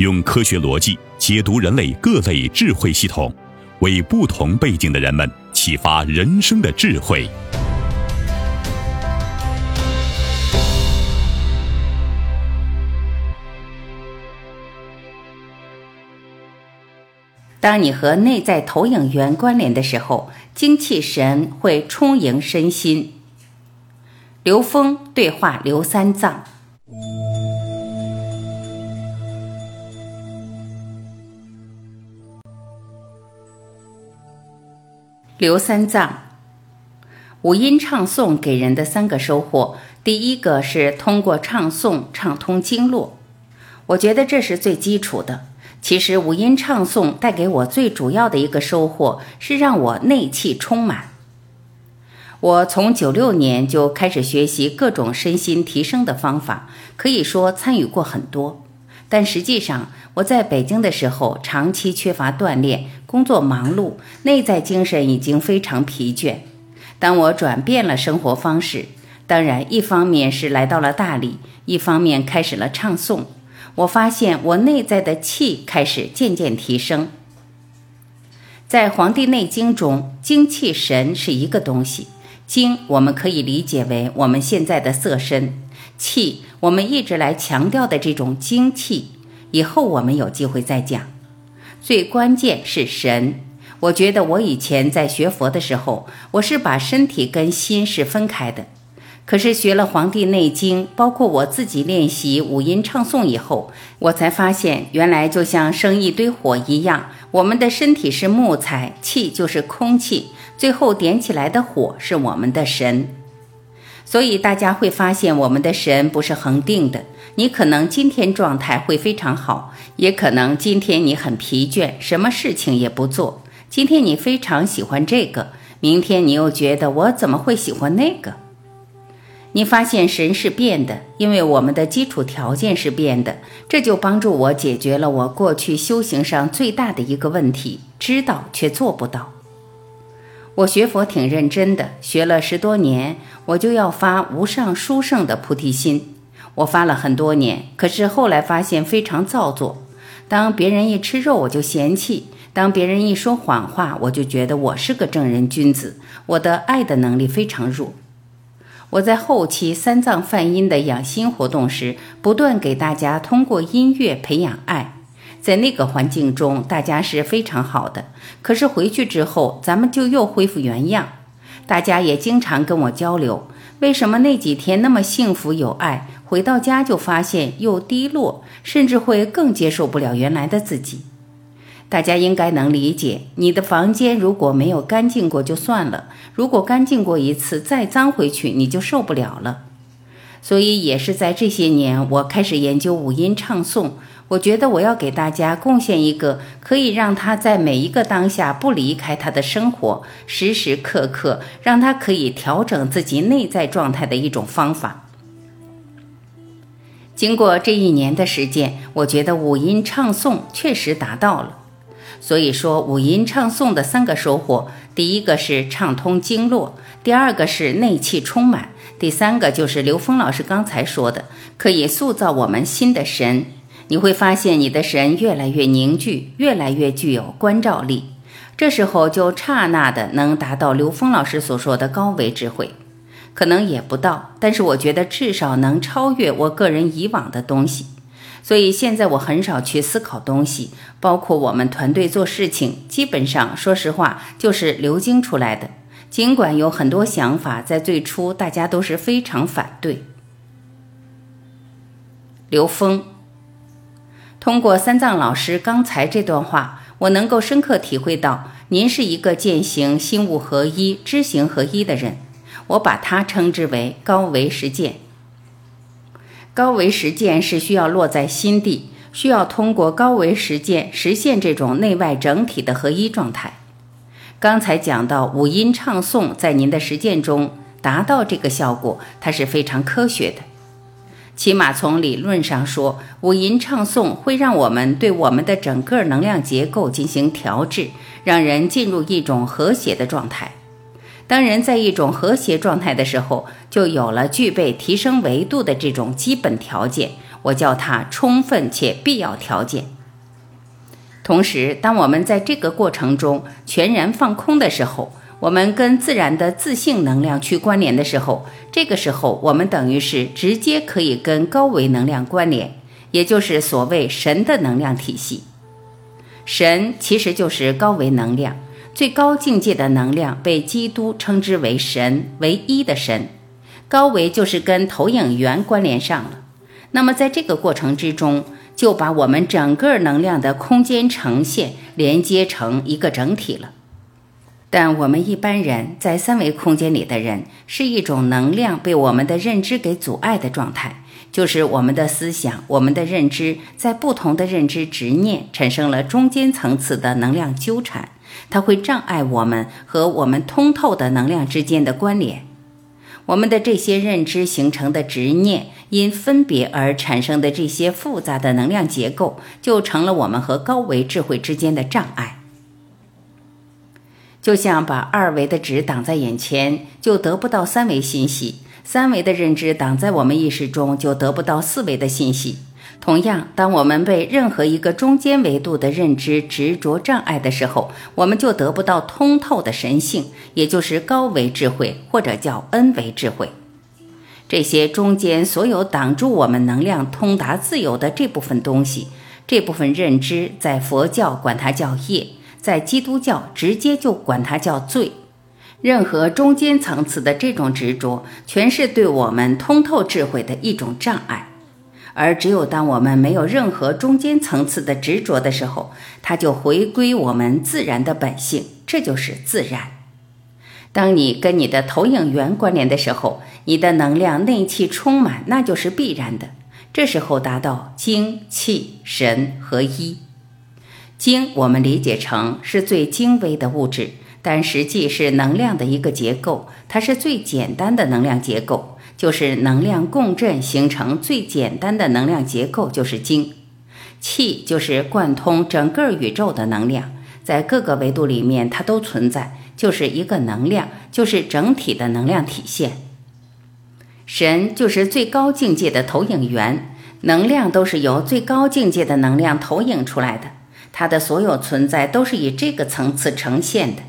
用科学逻辑。解读人类各类智慧系统，为不同背景的人们启发人生的智慧。当你和内在投影源关联的时候，精气神会充盈身心。刘峰对话刘三藏。刘三藏，五音唱诵给人的三个收获，第一个是通过唱诵畅通经络，我觉得这是最基础的。其实五音唱诵带给我最主要的一个收获是让我内气充满。我从九六年就开始学习各种身心提升的方法，可以说参与过很多。但实际上，我在北京的时候，长期缺乏锻炼，工作忙碌，内在精神已经非常疲倦。当我转变了生活方式，当然一方面是来到了大理，一方面开始了唱诵，我发现我内在的气开始渐渐提升。在《黄帝内经》中，精气神是一个东西，精我们可以理解为我们现在的色身，气。我们一直来强调的这种精气，以后我们有机会再讲。最关键是神，我觉得我以前在学佛的时候，我是把身体跟心是分开的。可是学了《黄帝内经》，包括我自己练习五音唱诵以后，我才发现，原来就像生一堆火一样，我们的身体是木材，气就是空气，最后点起来的火是我们的神。所以大家会发现，我们的神不是恒定的。你可能今天状态会非常好，也可能今天你很疲倦，什么事情也不做。今天你非常喜欢这个，明天你又觉得我怎么会喜欢那个？你发现神是变的，因为我们的基础条件是变的，这就帮助我解决了我过去修行上最大的一个问题：知道却做不到。我学佛挺认真的，学了十多年，我就要发无上殊胜的菩提心。我发了很多年，可是后来发现非常造作。当别人一吃肉，我就嫌弃；当别人一说谎话，我就觉得我是个正人君子。我的爱的能力非常弱。我在后期三藏梵音的养心活动时，不断给大家通过音乐培养爱。在那个环境中，大家是非常好的。可是回去之后，咱们就又恢复原样。大家也经常跟我交流，为什么那几天那么幸福有爱，回到家就发现又低落，甚至会更接受不了原来的自己。大家应该能理解，你的房间如果没有干净过就算了，如果干净过一次再脏回去，你就受不了了。所以也是在这些年，我开始研究五音唱诵。我觉得我要给大家贡献一个可以让他在每一个当下不离开他的生活，时时刻刻让他可以调整自己内在状态的一种方法。经过这一年的时间，我觉得五音唱诵确实达到了。所以说，五音唱诵的三个收获：第一个是畅通经络，第二个是内气充满，第三个就是刘峰老师刚才说的，可以塑造我们新的神。你会发现你的神越来越凝聚，越来越具有关照力。这时候就刹那的能达到刘峰老师所说的高维智慧，可能也不到，但是我觉得至少能超越我个人以往的东西。所以现在我很少去思考东西，包括我们团队做事情，基本上说实话就是流经出来的。尽管有很多想法，在最初大家都是非常反对。刘峰，通过三藏老师刚才这段话，我能够深刻体会到，您是一个践行心物合一、知行合一的人。我把它称之为高维实践。高维实践是需要落在心地，需要通过高维实践实现这种内外整体的合一状态。刚才讲到五音唱诵，在您的实践中达到这个效果，它是非常科学的。起码从理论上说，五音唱诵会让我们对我们的整个能量结构进行调制，让人进入一种和谐的状态。当人在一种和谐状态的时候，就有了具备提升维度的这种基本条件，我叫它充分且必要条件。同时，当我们在这个过程中全然放空的时候，我们跟自然的自性能量去关联的时候，这个时候我们等于是直接可以跟高维能量关联，也就是所谓神的能量体系。神其实就是高维能量。最高境界的能量被基督称之为神，唯一的神。高维就是跟投影源关联上了。那么在这个过程之中，就把我们整个能量的空间呈现连接成一个整体了。但我们一般人在三维空间里的人，是一种能量被我们的认知给阻碍的状态，就是我们的思想、我们的认知在不同的认知执念产生了中间层次的能量纠缠。它会障碍我们和我们通透的能量之间的关联，我们的这些认知形成的执念，因分别而产生的这些复杂的能量结构，就成了我们和高维智慧之间的障碍。就像把二维的纸挡在眼前，就得不到三维信息；三维的认知挡在我们意识中，就得不到四维的信息。同样，当我们被任何一个中间维度的认知执着障碍的时候，我们就得不到通透的神性，也就是高维智慧，或者叫 N 维智慧。这些中间所有挡住我们能量通达自由的这部分东西，这部分认知，在佛教管它叫业，在基督教直接就管它叫罪。任何中间层次的这种执着，全是对我们通透智慧的一种障碍。而只有当我们没有任何中间层次的执着的时候，它就回归我们自然的本性，这就是自然。当你跟你的投影源关联的时候，你的能量内气充满，那就是必然的。这时候达到精气神合一。精我们理解成是最精微的物质，但实际是能量的一个结构，它是最简单的能量结构。就是能量共振形成最简单的能量结构，就是精气，就是贯通整个宇宙的能量，在各个维度里面它都存在，就是一个能量，就是整体的能量体现。神就是最高境界的投影源，能量都是由最高境界的能量投影出来的，它的所有存在都是以这个层次呈现的。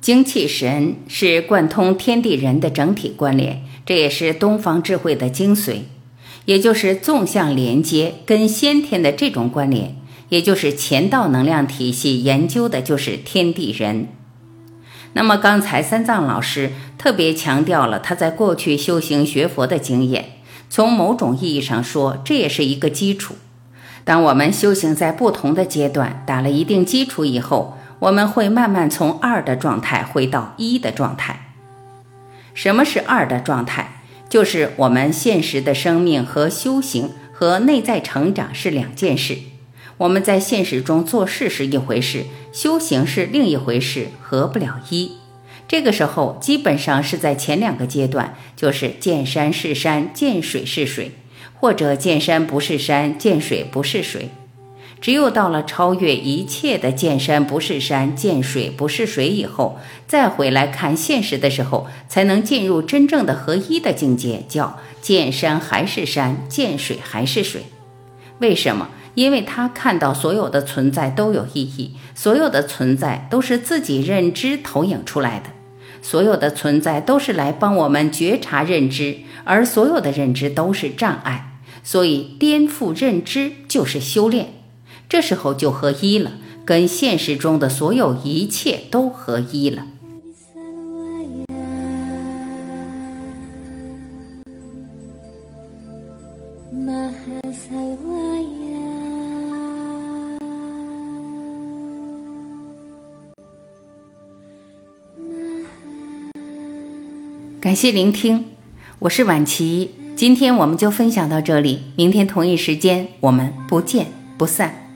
精气神是贯通天地人的整体关联。这也是东方智慧的精髓，也就是纵向连接跟先天的这种关联，也就是前道能量体系研究的就是天地人。那么刚才三藏老师特别强调了他在过去修行学佛的经验，从某种意义上说，这也是一个基础。当我们修行在不同的阶段打了一定基础以后，我们会慢慢从二的状态回到一的状态。什么是二的状态？就是我们现实的生命和修行和内在成长是两件事。我们在现实中做事是一回事，修行是另一回事，合不了一。这个时候基本上是在前两个阶段，就是见山是山，见水是水，或者见山不是山，见水不是水。只有到了超越一切的见山不是山，见水不是水以后，再回来看现实的时候，才能进入真正的合一的境界，叫见山还是山，见水还是水。为什么？因为他看到所有的存在都有意义，所有的存在都是自己认知投影出来的，所有的存在都是来帮我们觉察认知，而所有的认知都是障碍。所以颠覆认知就是修炼。这时候就合一了，跟现实中的所有一切都合一了。感谢聆听，我是婉琪。今天我们就分享到这里，明天同一时间我们不见不散，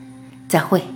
再会。